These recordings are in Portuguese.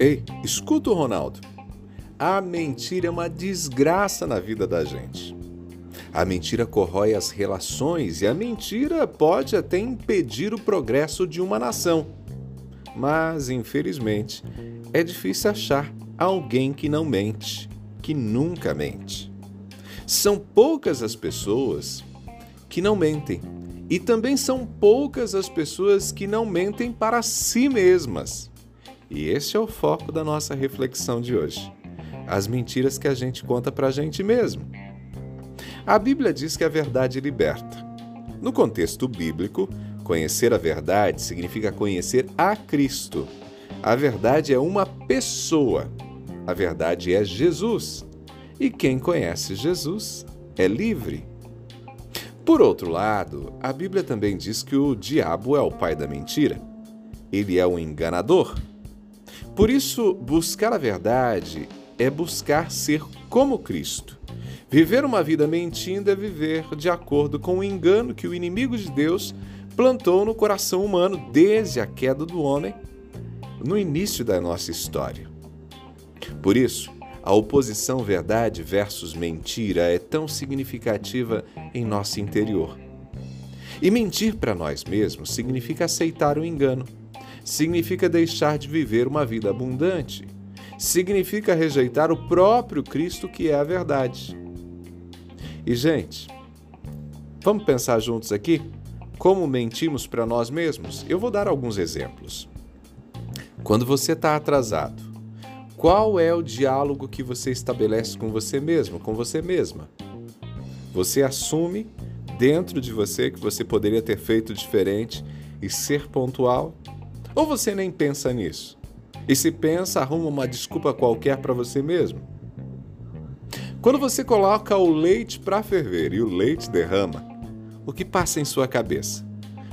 Ei, escuta o Ronaldo. A mentira é uma desgraça na vida da gente. A mentira corrói as relações e a mentira pode até impedir o progresso de uma nação. Mas, infelizmente, é difícil achar alguém que não mente, que nunca mente. São poucas as pessoas que não mentem, e também são poucas as pessoas que não mentem para si mesmas. E esse é o foco da nossa reflexão de hoje. As mentiras que a gente conta para a gente mesmo. A Bíblia diz que a verdade liberta. No contexto bíblico, conhecer a verdade significa conhecer a Cristo. A verdade é uma pessoa. A verdade é Jesus. E quem conhece Jesus é livre. Por outro lado, a Bíblia também diz que o diabo é o pai da mentira. Ele é um enganador. Por isso, buscar a verdade é buscar ser como Cristo. Viver uma vida mentindo é viver de acordo com o engano que o inimigo de Deus plantou no coração humano desde a queda do homem no início da nossa história. Por isso, a oposição verdade versus mentira é tão significativa em nosso interior. E mentir para nós mesmos significa aceitar o engano, significa deixar de viver uma vida abundante, significa rejeitar o próprio Cristo que é a verdade. E, gente, vamos pensar juntos aqui? Como mentimos para nós mesmos? Eu vou dar alguns exemplos. Quando você está atrasado, qual é o diálogo que você estabelece com você mesmo, com você mesma? Você assume dentro de você que você poderia ter feito diferente e ser pontual? Ou você nem pensa nisso? E se pensa, arruma uma desculpa qualquer para você mesmo? Quando você coloca o leite para ferver e o leite derrama, o que passa em sua cabeça?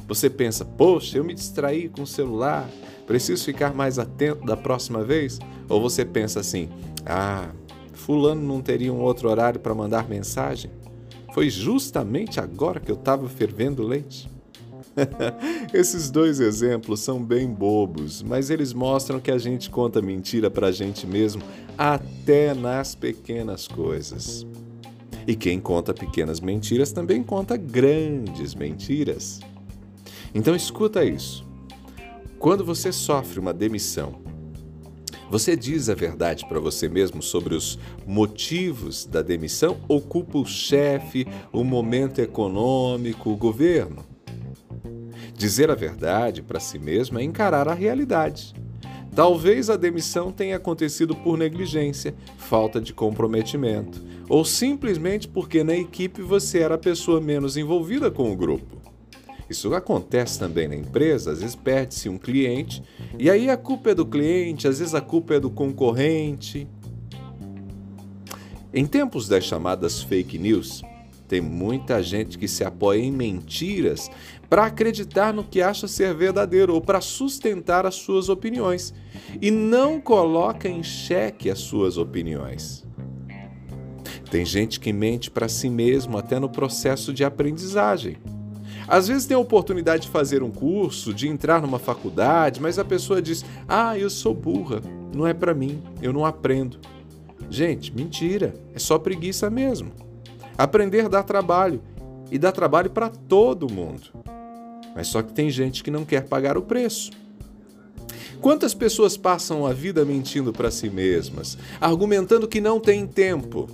Você pensa, poxa, eu me distraí com o celular, preciso ficar mais atento da próxima vez? Ou você pensa assim, ah, Fulano não teria um outro horário para mandar mensagem? Foi justamente agora que eu estava fervendo leite? Esses dois exemplos são bem bobos, mas eles mostram que a gente conta mentira para a gente mesmo até nas pequenas coisas. E quem conta pequenas mentiras também conta grandes mentiras. Então escuta isso. Quando você sofre uma demissão, você diz a verdade para você mesmo sobre os motivos da demissão ou culpa o chefe, o momento econômico, o governo? Dizer a verdade para si mesmo é encarar a realidade. Talvez a demissão tenha acontecido por negligência, falta de comprometimento, ou simplesmente porque na equipe você era a pessoa menos envolvida com o grupo. Isso acontece também na empresa, às vezes perde-se um cliente, e aí a culpa é do cliente, às vezes a culpa é do concorrente. Em tempos das chamadas fake news, tem muita gente que se apoia em mentiras para acreditar no que acha ser verdadeiro ou para sustentar as suas opiniões e não coloca em xeque as suas opiniões. Tem gente que mente para si mesmo até no processo de aprendizagem. Às vezes tem a oportunidade de fazer um curso, de entrar numa faculdade, mas a pessoa diz: "Ah, eu sou burra, não é para mim, eu não aprendo". Gente, mentira, é só preguiça mesmo. Aprender dá trabalho e dá trabalho para todo mundo. Mas só que tem gente que não quer pagar o preço. Quantas pessoas passam a vida mentindo para si mesmas, argumentando que não têm tempo?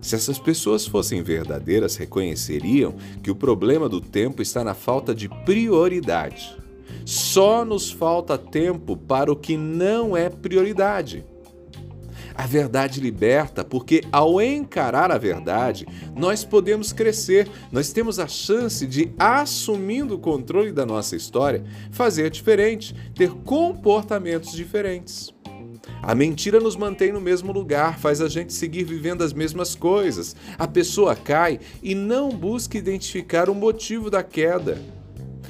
Se essas pessoas fossem verdadeiras, reconheceriam que o problema do tempo está na falta de prioridade. Só nos falta tempo para o que não é prioridade. A verdade liberta, porque ao encarar a verdade, nós podemos crescer, nós temos a chance de, assumindo o controle da nossa história, fazer diferente, ter comportamentos diferentes. A mentira nos mantém no mesmo lugar, faz a gente seguir vivendo as mesmas coisas. A pessoa cai e não busca identificar o motivo da queda.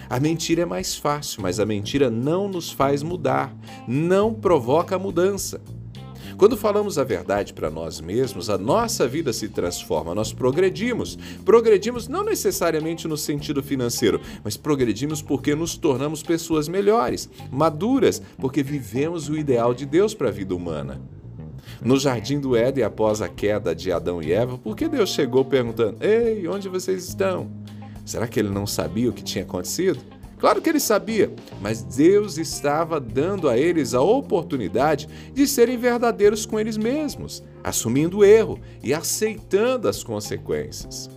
A mentira é mais fácil, mas a mentira não nos faz mudar, não provoca mudança. Quando falamos a verdade para nós mesmos, a nossa vida se transforma, nós progredimos. Progredimos não necessariamente no sentido financeiro, mas progredimos porque nos tornamos pessoas melhores, maduras, porque vivemos o ideal de Deus para a vida humana. No jardim do Éden, após a queda de Adão e Eva, por que Deus chegou perguntando: Ei, onde vocês estão? Será que ele não sabia o que tinha acontecido? Claro que ele sabia, mas Deus estava dando a eles a oportunidade de serem verdadeiros com eles mesmos, assumindo o erro e aceitando as consequências.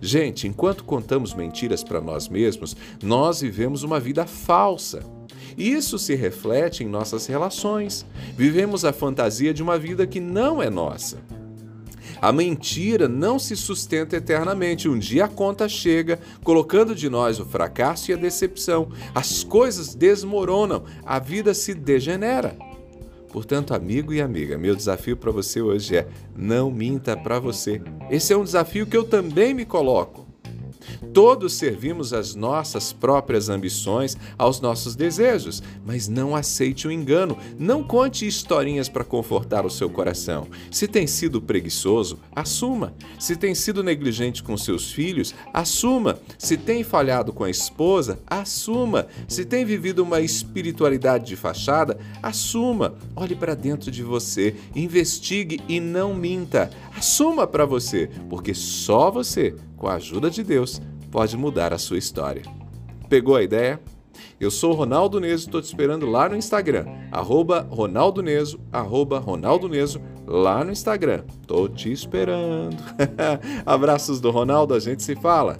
Gente, enquanto contamos mentiras para nós mesmos, nós vivemos uma vida falsa. Isso se reflete em nossas relações. Vivemos a fantasia de uma vida que não é nossa. A mentira não se sustenta eternamente. Um dia a conta chega, colocando de nós o fracasso e a decepção. As coisas desmoronam, a vida se degenera. Portanto, amigo e amiga, meu desafio para você hoje é: não minta para você. Esse é um desafio que eu também me coloco. Todos servimos às nossas próprias ambições, aos nossos desejos, mas não aceite o engano. Não conte historinhas para confortar o seu coração. Se tem sido preguiçoso, assuma. Se tem sido negligente com seus filhos, assuma. Se tem falhado com a esposa, assuma. Se tem vivido uma espiritualidade de fachada, assuma. Olhe para dentro de você, investigue e não minta. Assuma para você, porque só você, com a ajuda de Deus, pode mudar a sua história. Pegou a ideia? Eu sou Ronaldo Neso, estou te esperando lá no Instagram, arroba Ronaldo Neso, arroba Ronaldo Neso, lá no Instagram. Tô te esperando. Abraços do Ronaldo, a gente se fala.